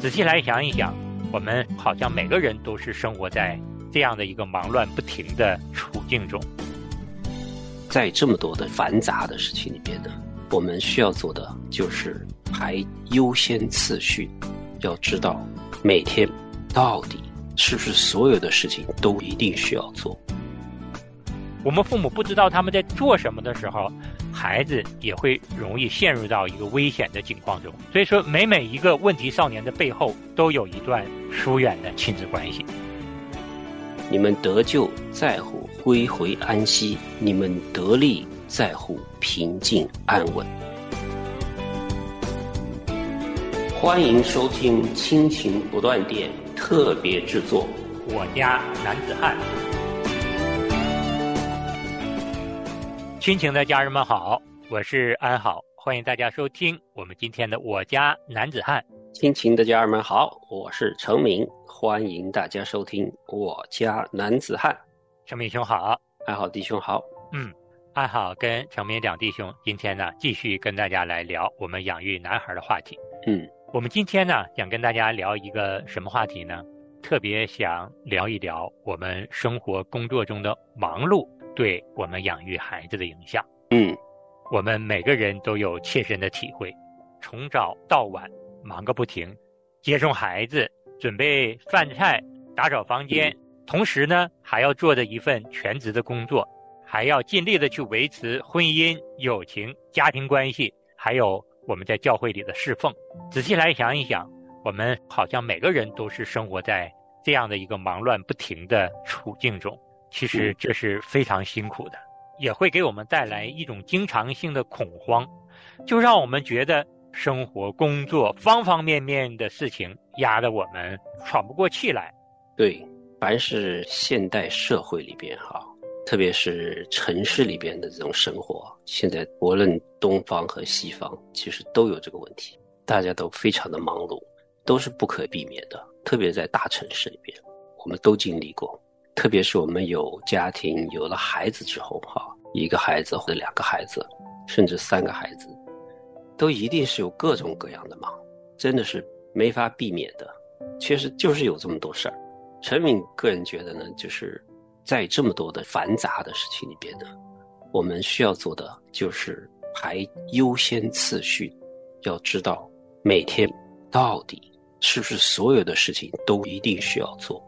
仔细来想一想，我们好像每个人都是生活在这样的一个忙乱不停的处境中。在这么多的繁杂的事情里边呢，我们需要做的就是排优先次序，要知道每天到底是不是所有的事情都一定需要做。我们父母不知道他们在做什么的时候，孩子也会容易陷入到一个危险的境况中。所以说，每每一个问题少年的背后，都有一段疏远的亲子关系。你们得救在乎。归回安息，你们得力在乎平静安稳。欢迎收听亲情不断电特别制作，我家男子汉。亲情的家人们好，我是安好，欢迎大家收听我们今天的我家男子汉。亲情的家人们好，我是程明，欢迎大家收听我家男子汉。程明兄好，安好弟兄好，嗯，安好跟程明两弟兄今天呢继续跟大家来聊我们养育男孩的话题。嗯，我们今天呢想跟大家聊一个什么话题呢？特别想聊一聊我们生活工作中的忙碌对我们养育孩子的影响。嗯，我们每个人都有切身的体会，从早到晚忙个不停，接送孩子，准备饭菜，打扫房间。同时呢，还要做着一份全职的工作，还要尽力的去维持婚姻、友情、家庭关系，还有我们在教会里的侍奉。仔细来想一想，我们好像每个人都是生活在这样的一个忙乱不停的处境中。其实这是非常辛苦的，也会给我们带来一种经常性的恐慌，就让我们觉得生活、工作方方面面的事情压得我们喘不过气来。对。凡是现代社会里边哈，特别是城市里边的这种生活，现在无论东方和西方，其实都有这个问题。大家都非常的忙碌，都是不可避免的。特别在大城市里边，我们都经历过。特别是我们有家庭、有了孩子之后哈，一个孩子或者两个孩子，甚至三个孩子，都一定是有各种各样的忙，真的是没法避免的。确实就是有这么多事儿。陈敏个人觉得呢，就是在这么多的繁杂的事情里边呢，我们需要做的就是排优先次序，要知道每天到底是不是所有的事情都一定需要做，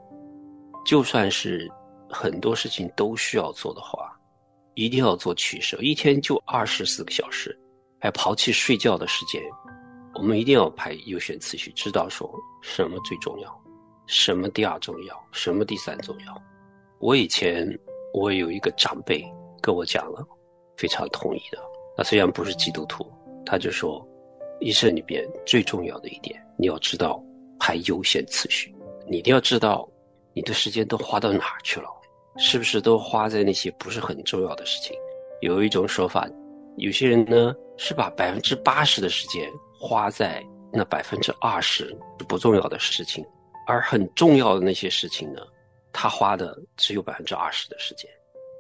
就算是很多事情都需要做的话，一定要做取舍。一天就二十四个小时，还抛弃睡觉的时间，我们一定要排优先次序，知道说什么最重要。什么第二重要，什么第三重要？我以前我有一个长辈跟我讲了，非常同意的。他虽然不是基督徒，他就说，一生里边最重要的一点，你要知道排优先次序。你一定要知道，你的时间都花到哪儿去了？是不是都花在那些不是很重要的事情？有一种说法，有些人呢是把百分之八十的时间花在那百分之二十不重要的事情。而很重要的那些事情呢，他花的只有百分之二十的时间，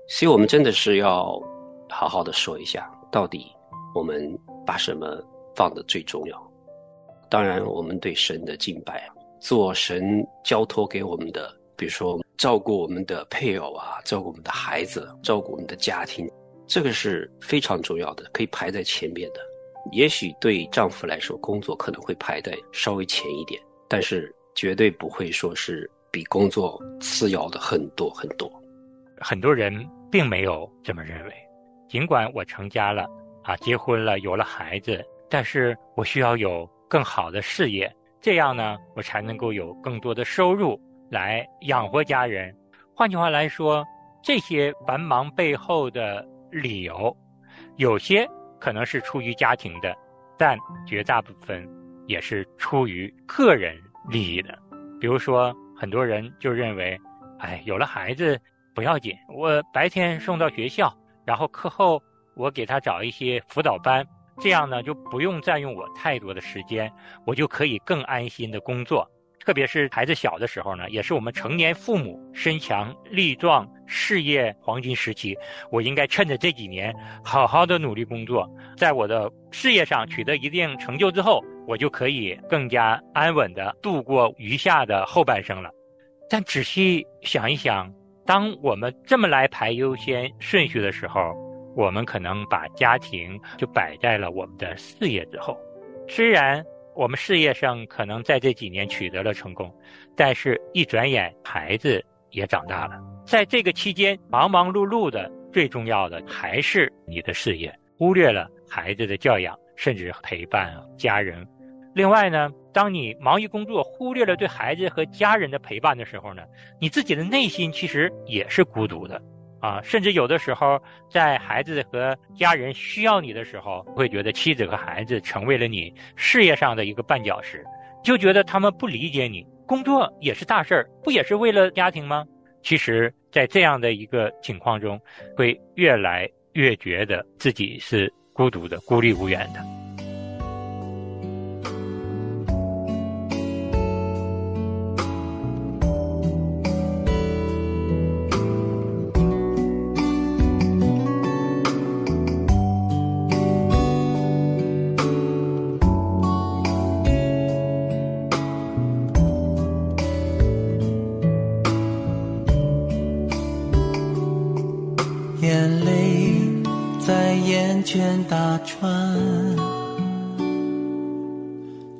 所以我们真的是要好好的说一下，到底我们把什么放的最重要？当然，我们对神的敬拜啊，做神交托给我们的，比如说照顾我们的配偶啊，照顾我们的孩子，照顾我们的家庭，这个是非常重要的，可以排在前面的。也许对丈夫来说，工作可能会排在稍微前一点，但是。绝对不会说是比工作次要的很多很多，很多人并没有这么认为。尽管我成家了啊，结婚了，有了孩子，但是我需要有更好的事业，这样呢，我才能够有更多的收入来养活家人。换句话来说，这些繁忙背后的理由，有些可能是出于家庭的，但绝大部分也是出于个人。利益的，比如说，很多人就认为，哎，有了孩子不要紧，我白天送到学校，然后课后我给他找一些辅导班，这样呢就不用占用我太多的时间，我就可以更安心的工作。特别是孩子小的时候呢，也是我们成年父母身强力壮、事业黄金时期。我应该趁着这几年，好好的努力工作，在我的事业上取得一定成就之后，我就可以更加安稳的度过余下的后半生了。但仔细想一想，当我们这么来排优先顺序的时候，我们可能把家庭就摆在了我们的事业之后。虽然我们事业上可能在这几年取得了成功，但是一转眼孩子也长大了。在这个期间忙忙碌碌的，最重要的还是你的事业，忽略了孩子的教养，甚至陪伴家人。另外呢，当你忙于工作，忽略了对孩子和家人的陪伴的时候呢，你自己的内心其实也是孤独的。啊，甚至有的时候，在孩子和家人需要你的时候，会觉得妻子和孩子成为了你事业上的一个绊脚石，就觉得他们不理解你。工作也是大事儿，不也是为了家庭吗？其实，在这样的一个情况中，会越来越觉得自己是孤独的、孤立无援的。眼泪在眼圈打转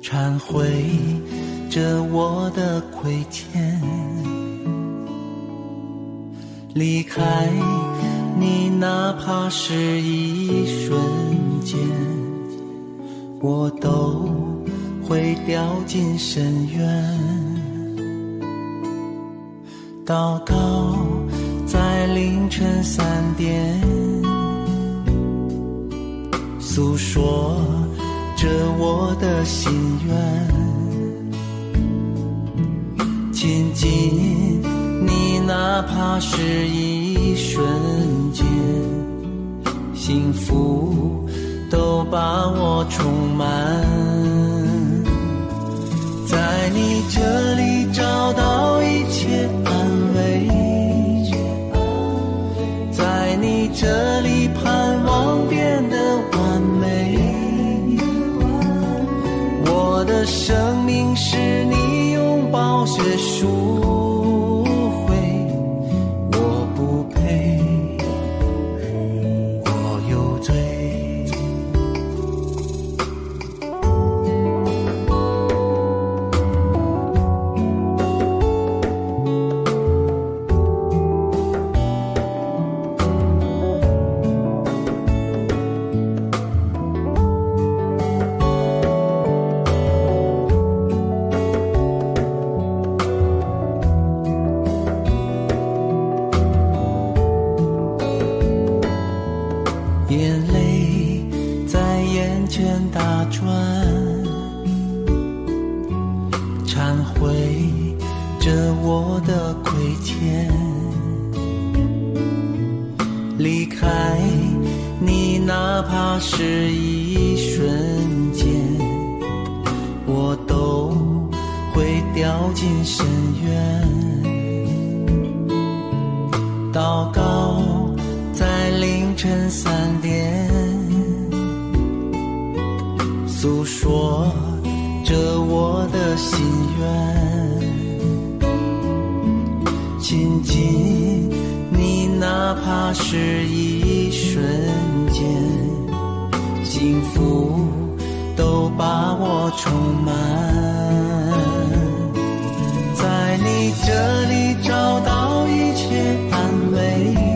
忏悔着我的亏欠。离开你哪怕是一瞬间我都会掉进深渊。祷告。凌晨三点诉说着我的心愿亲近你哪怕是一瞬间幸福都把我充满在你这里找到转忏悔着我的亏欠离开你哪怕是一瞬间我都会掉进深渊。祷告在凌晨三点诉说着我的心愿，亲近你，哪怕是一瞬间，幸福都把我充满，在你这里找到一切安慰。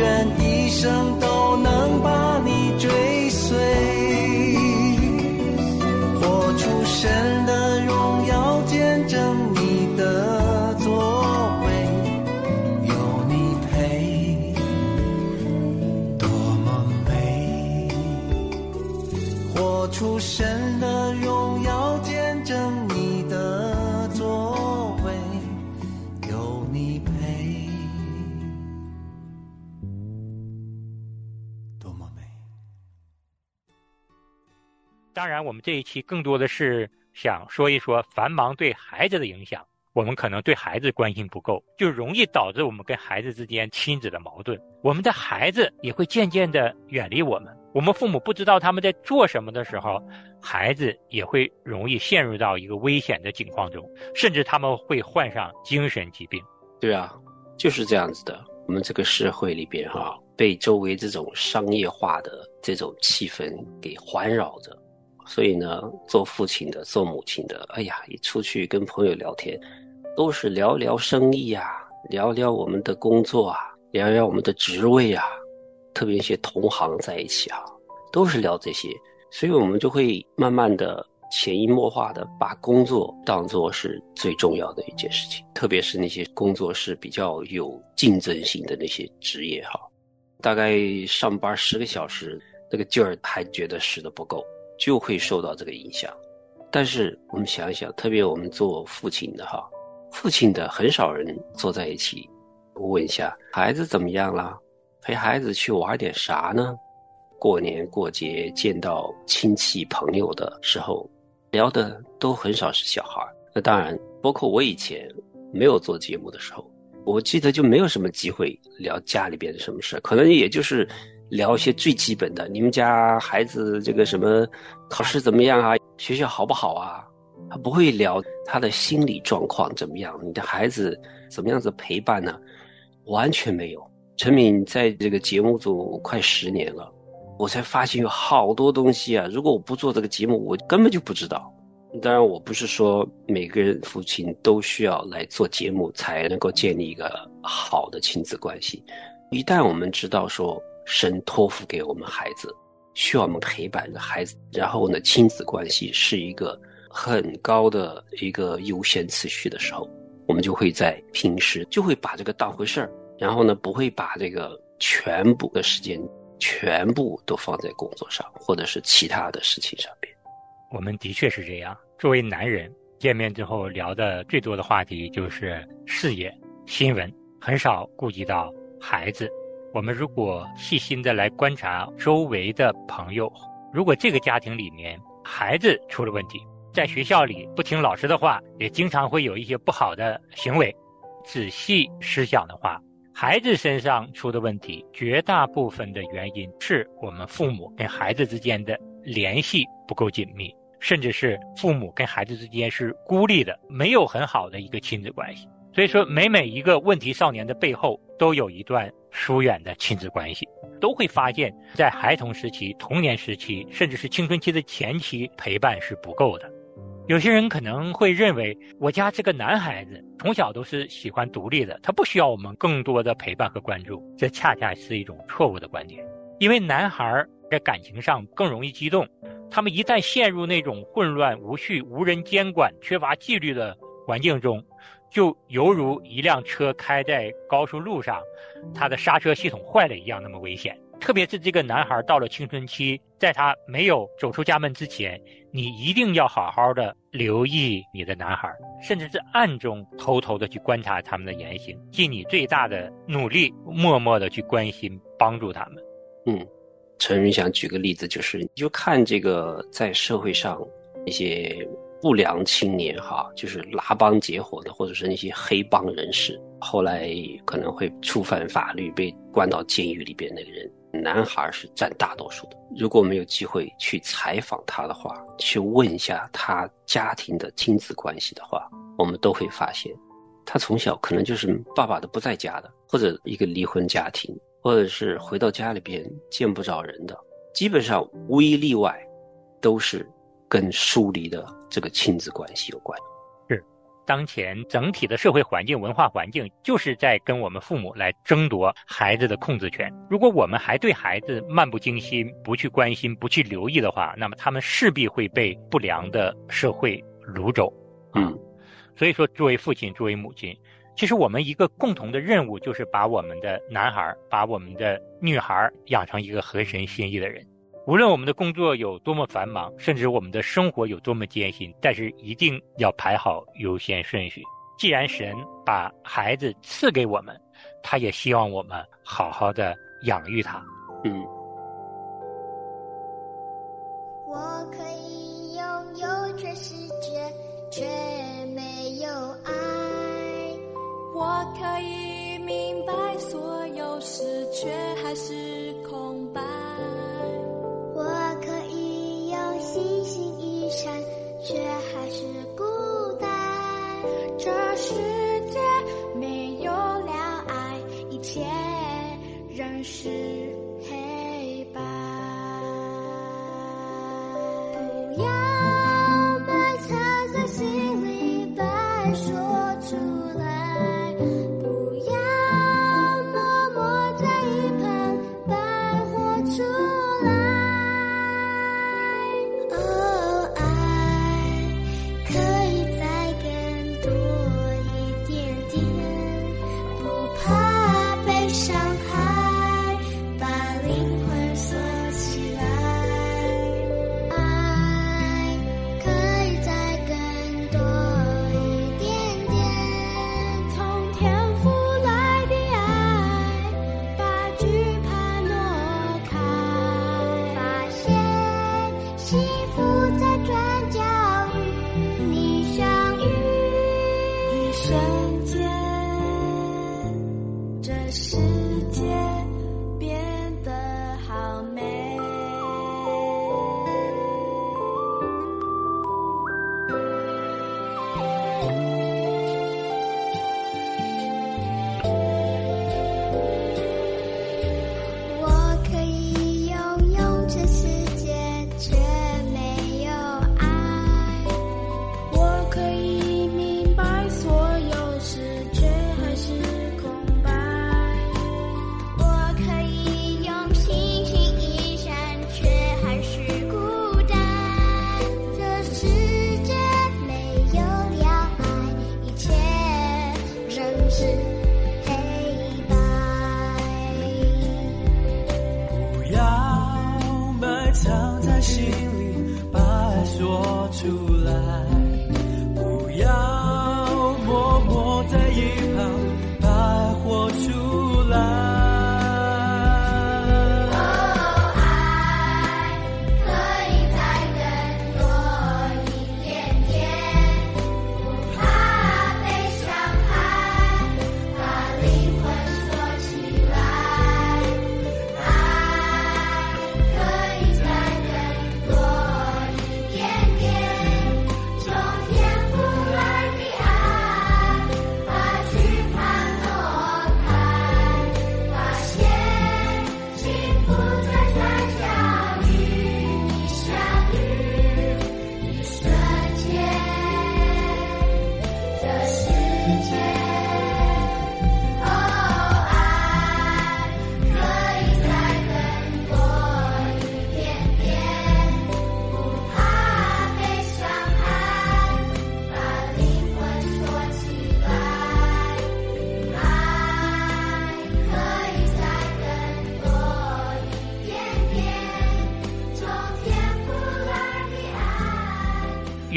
愿一生都当然，我们这一期更多的是想说一说繁忙对孩子的影响。我们可能对孩子关心不够，就容易导致我们跟孩子之间亲子的矛盾。我们的孩子也会渐渐的远离我们。我们父母不知道他们在做什么的时候，孩子也会容易陷入到一个危险的境况中，甚至他们会患上精神疾病。对啊，就是这样子的。我们这个社会里边哈，被周围这种商业化的这种气氛给环绕着。所以呢，做父亲的、做母亲的，哎呀，一出去跟朋友聊天，都是聊聊生意啊，聊聊我们的工作啊，聊聊我们的职位啊，特别一些同行在一起啊，都是聊这些。所以我们就会慢慢的潜移默化的把工作当做是最重要的一件事情，特别是那些工作是比较有竞争性的那些职业哈，大概上班十个小时，那个劲儿还觉得使得不够。就会受到这个影响，但是我们想一想，特别我们做父亲的哈，父亲的很少人坐在一起，我问一下孩子怎么样了，陪孩子去玩点啥呢？过年过节见到亲戚朋友的时候，聊的都很少是小孩。那当然，包括我以前没有做节目的时候，我记得就没有什么机会聊家里边的什么事可能也就是。聊一些最基本的，你们家孩子这个什么考试怎么样啊？学校好不好啊？他不会聊他的心理状况怎么样，你的孩子怎么样子陪伴呢？完全没有。陈敏在这个节目组快十年了，我才发现有好多东西啊！如果我不做这个节目，我根本就不知道。当然，我不是说每个人父亲都需要来做节目才能够建立一个好的亲子关系。一旦我们知道说。神托付给我们孩子，需要我们陪伴的孩子。然后呢，亲子关系是一个很高的一个优先次序的时候，我们就会在平时就会把这个当回事儿。然后呢，不会把这个全部的时间全部都放在工作上，或者是其他的事情上边。我们的确是这样。作为男人，见面之后聊的最多的话题就是事业、新闻，很少顾及到孩子。我们如果细心的来观察周围的朋友，如果这个家庭里面孩子出了问题，在学校里不听老师的话，也经常会有一些不好的行为，仔细思想的话，孩子身上出的问题，绝大部分的原因是我们父母跟孩子之间的联系不够紧密，甚至是父母跟孩子之间是孤立的，没有很好的一个亲子关系。所以说，每每一个问题少年的背后，都有一段疏远的亲子关系，都会发现，在孩童时期、童年时期，甚至是青春期的前期，陪伴是不够的。有些人可能会认为，我家这个男孩子从小都是喜欢独立的，他不需要我们更多的陪伴和关注。这恰恰是一种错误的观点，因为男孩在感情上更容易激动，他们一旦陷入那种混乱无序、无人监管、缺乏纪律的环境中。就犹如一辆车开在高速路上，他的刹车系统坏了一样，那么危险。特别是这个男孩到了青春期，在他没有走出家门之前，你一定要好好的留意你的男孩，甚至是暗中偷偷的去观察他们的言行，尽你最大的努力，默默的去关心帮助他们。嗯，陈云想举个例子，就是你就看这个在社会上一些。不良青年哈，就是拉帮结伙的，或者是那些黑帮人士，后来可能会触犯法律，被关到监狱里边。那个人，男孩是占大多数的。如果我们有机会去采访他的话，去问一下他家庭的亲子关系的话，我们都会发现，他从小可能就是爸爸都不在家的，或者一个离婚家庭，或者是回到家里边见不着人的，基本上无一例外，都是。跟疏离的这个亲子关系有关，是当前整体的社会环境、文化环境，就是在跟我们父母来争夺孩子的控制权。如果我们还对孩子漫不经心、不去关心、不去留意的话，那么他们势必会被不良的社会掳走。嗯，所以说，作为父亲、作为母亲，其实我们一个共同的任务就是把我们的男孩、把我们的女孩养成一个合神心意的人。无论我们的工作有多么繁忙，甚至我们的生活有多么艰辛，但是一定要排好优先顺序。既然神把孩子赐给我们，他也希望我们好好的养育他。嗯。我可以拥有全世界。却没有爱。我可以明白所有事，却还是空白。山，却还是孤单。这世界没有了爱，一切仍是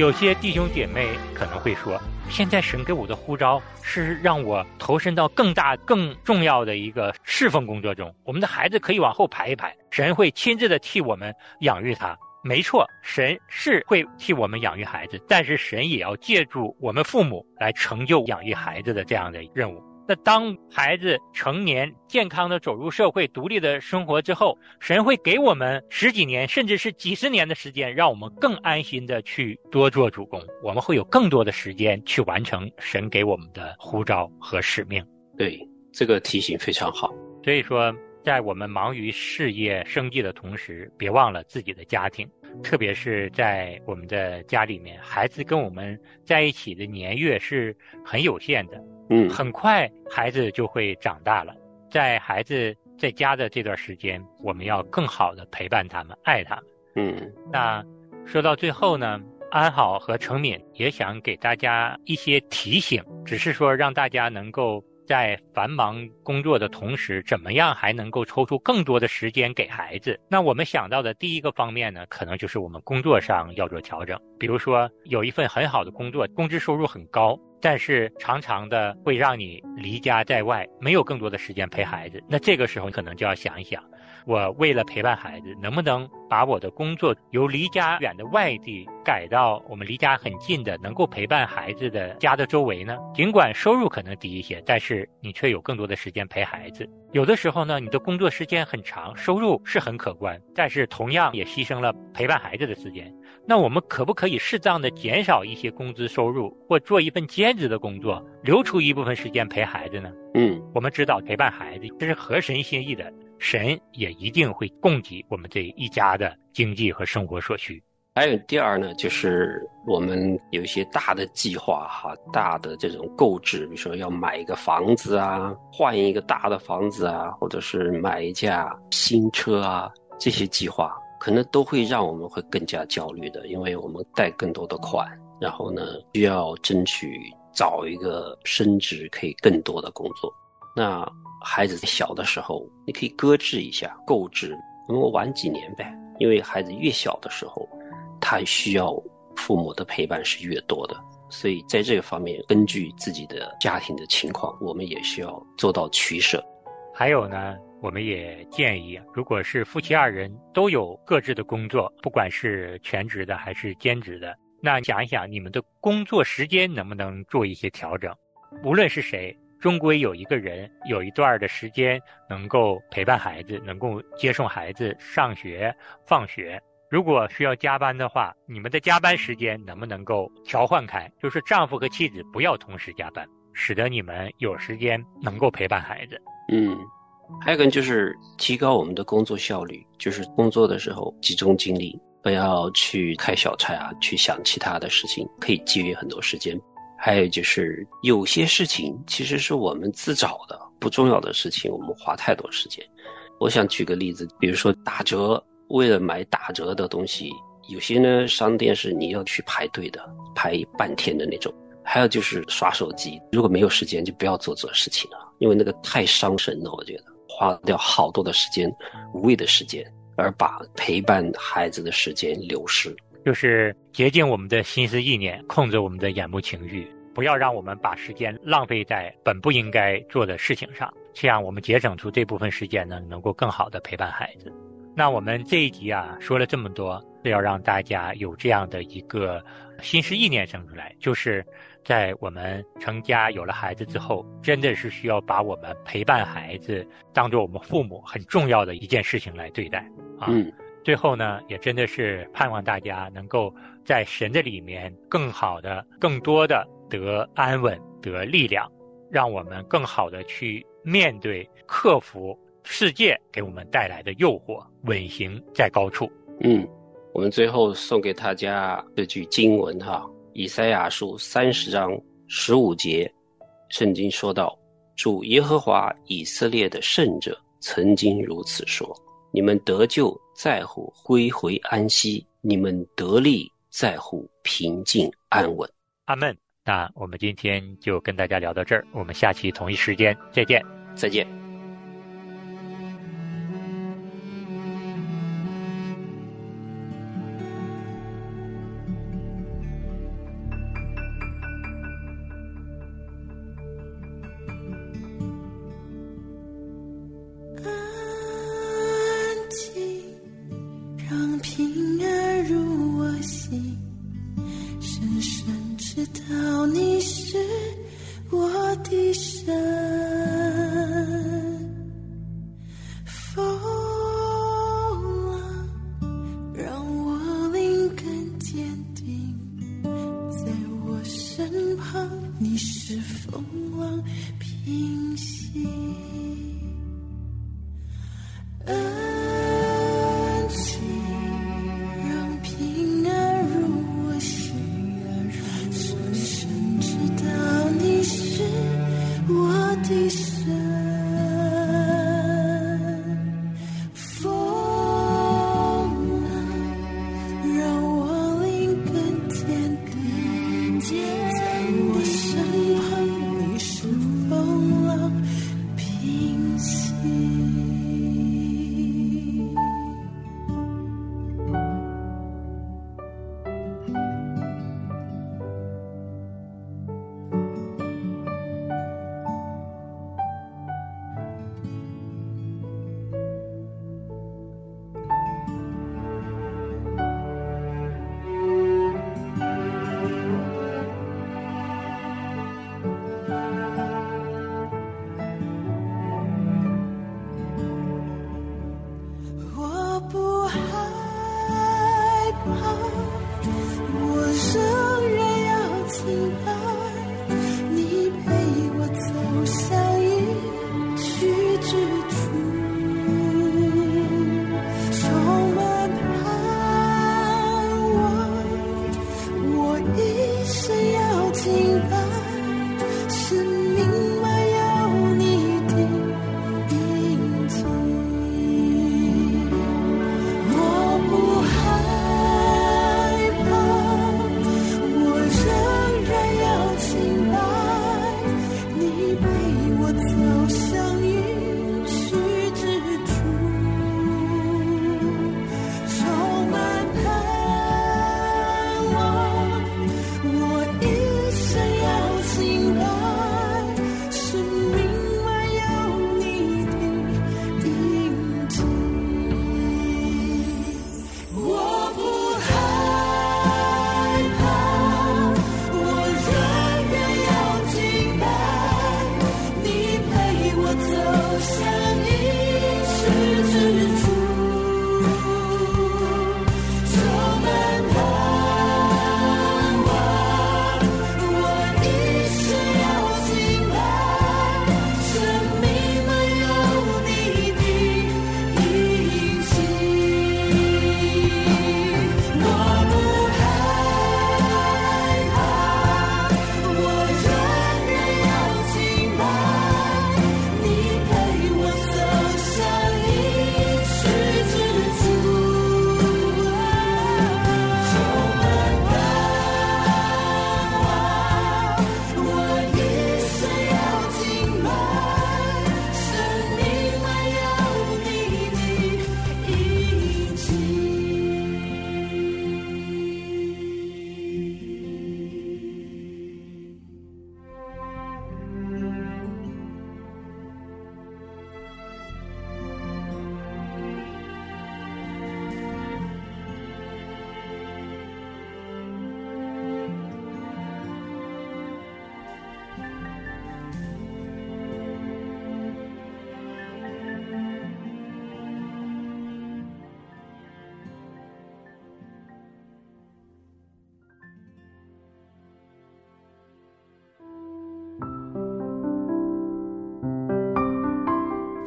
有些弟兄姐妹可能会说，现在神给我的呼召是让我投身到更大、更重要的一个侍奉工作中。我们的孩子可以往后排一排，神会亲自的替我们养育他。没错，神是会替我们养育孩子，但是神也要借助我们父母来成就养育孩子的这样的任务。那当孩子成年、健康的走入社会、独立的生活之后，神会给我们十几年，甚至是几十年的时间，让我们更安心的去多做主公。我们会有更多的时间去完成神给我们的呼召和使命。对，这个提醒非常好。所以说，在我们忙于事业、生计的同时，别忘了自己的家庭，特别是在我们的家里面，孩子跟我们在一起的年月是很有限的。嗯，很快孩子就会长大了，在孩子在家的这段时间，我们要更好的陪伴他们，爱他们。嗯。那说到最后呢，安好和程敏也想给大家一些提醒，只是说让大家能够在繁忙工作的同时，怎么样还能够抽出更多的时间给孩子？那我们想到的第一个方面呢，可能就是我们工作上要做调整。比如说，有一份很好的工作，工资收入很高，但是常常的会让你离家在外，没有更多的时间陪孩子。那这个时候，你可能就要想一想，我为了陪伴孩子，能不能把我的工作由离家远的外地改到我们离家很近的，能够陪伴孩子的家的周围呢？尽管收入可能低一些，但是你却有更多的时间陪孩子。有的时候呢，你的工作时间很长，收入是很可观，但是同样也牺牲了陪伴孩子的时间。那我们可不可以适当的减少一些工资收入，或做一份兼职的工作，留出一部分时间陪孩子呢？嗯，我们知道陪伴孩子这是合神心意的，神也一定会供给我们这一家的经济和生活所需。还有第二呢，就是我们有一些大的计划哈，大的这种购置，比如说要买一个房子啊，换一个大的房子啊，或者是买一架新车啊，这些计划可能都会让我们会更加焦虑的，因为我们贷更多的款，然后呢需要争取找一个升职可以更多的工作。那孩子小的时候，你可以搁置一下购置，那么晚几年呗，因为孩子越小的时候。他需要父母的陪伴是越多的，所以在这个方面，根据自己的家庭的情况，我们也需要做到取舍。还有呢，我们也建议，如果是夫妻二人都有各自的工作，不管是全职的还是兼职的，那想一想你们的工作时间能不能做一些调整？无论是谁，终归有一个人有一段的时间能够陪伴孩子，能够接送孩子上学、放学。如果需要加班的话，你们的加班时间能不能够调换开？就是丈夫和妻子不要同时加班，使得你们有时间能够陪伴孩子。嗯，还有个就是提高我们的工作效率，就是工作的时候集中精力，不要去开小差啊，去想其他的事情，可以节约很多时间。还有就是有些事情其实是我们自找的，不重要的事情我们花太多时间。我想举个例子，比如说打折。为了买打折的东西，有些呢商店是你要去排队的，排半天的那种。还有就是刷手机，如果没有时间就不要做这事情了，因为那个太伤神了。我觉得花掉好多的时间，无谓的时间，而把陪伴孩子的时间流失。就是洁净我们的心思意念，控制我们的眼目情欲，不要让我们把时间浪费在本不应该做的事情上。这样我们节省出这部分时间呢，能够更好的陪伴孩子。那我们这一集啊说了这么多，是要让大家有这样的一个心思意念生出来，就是在我们成家有了孩子之后，真的是需要把我们陪伴孩子当做我们父母很重要的一件事情来对待啊。最后呢，也真的是盼望大家能够在神的里面更好的、更多的得安稳、得力量，让我们更好的去面对、克服。世界给我们带来的诱惑，稳行在高处。嗯，我们最后送给大家这句经文哈，《以赛亚书》三十章十五节，圣经说道：“主耶和华以色列的圣者曾经如此说：你们得救在乎归回安息，你们得力在乎平静安稳。”阿门。那我们今天就跟大家聊到这儿，我们下期同一时间再见。再见。望平息。啊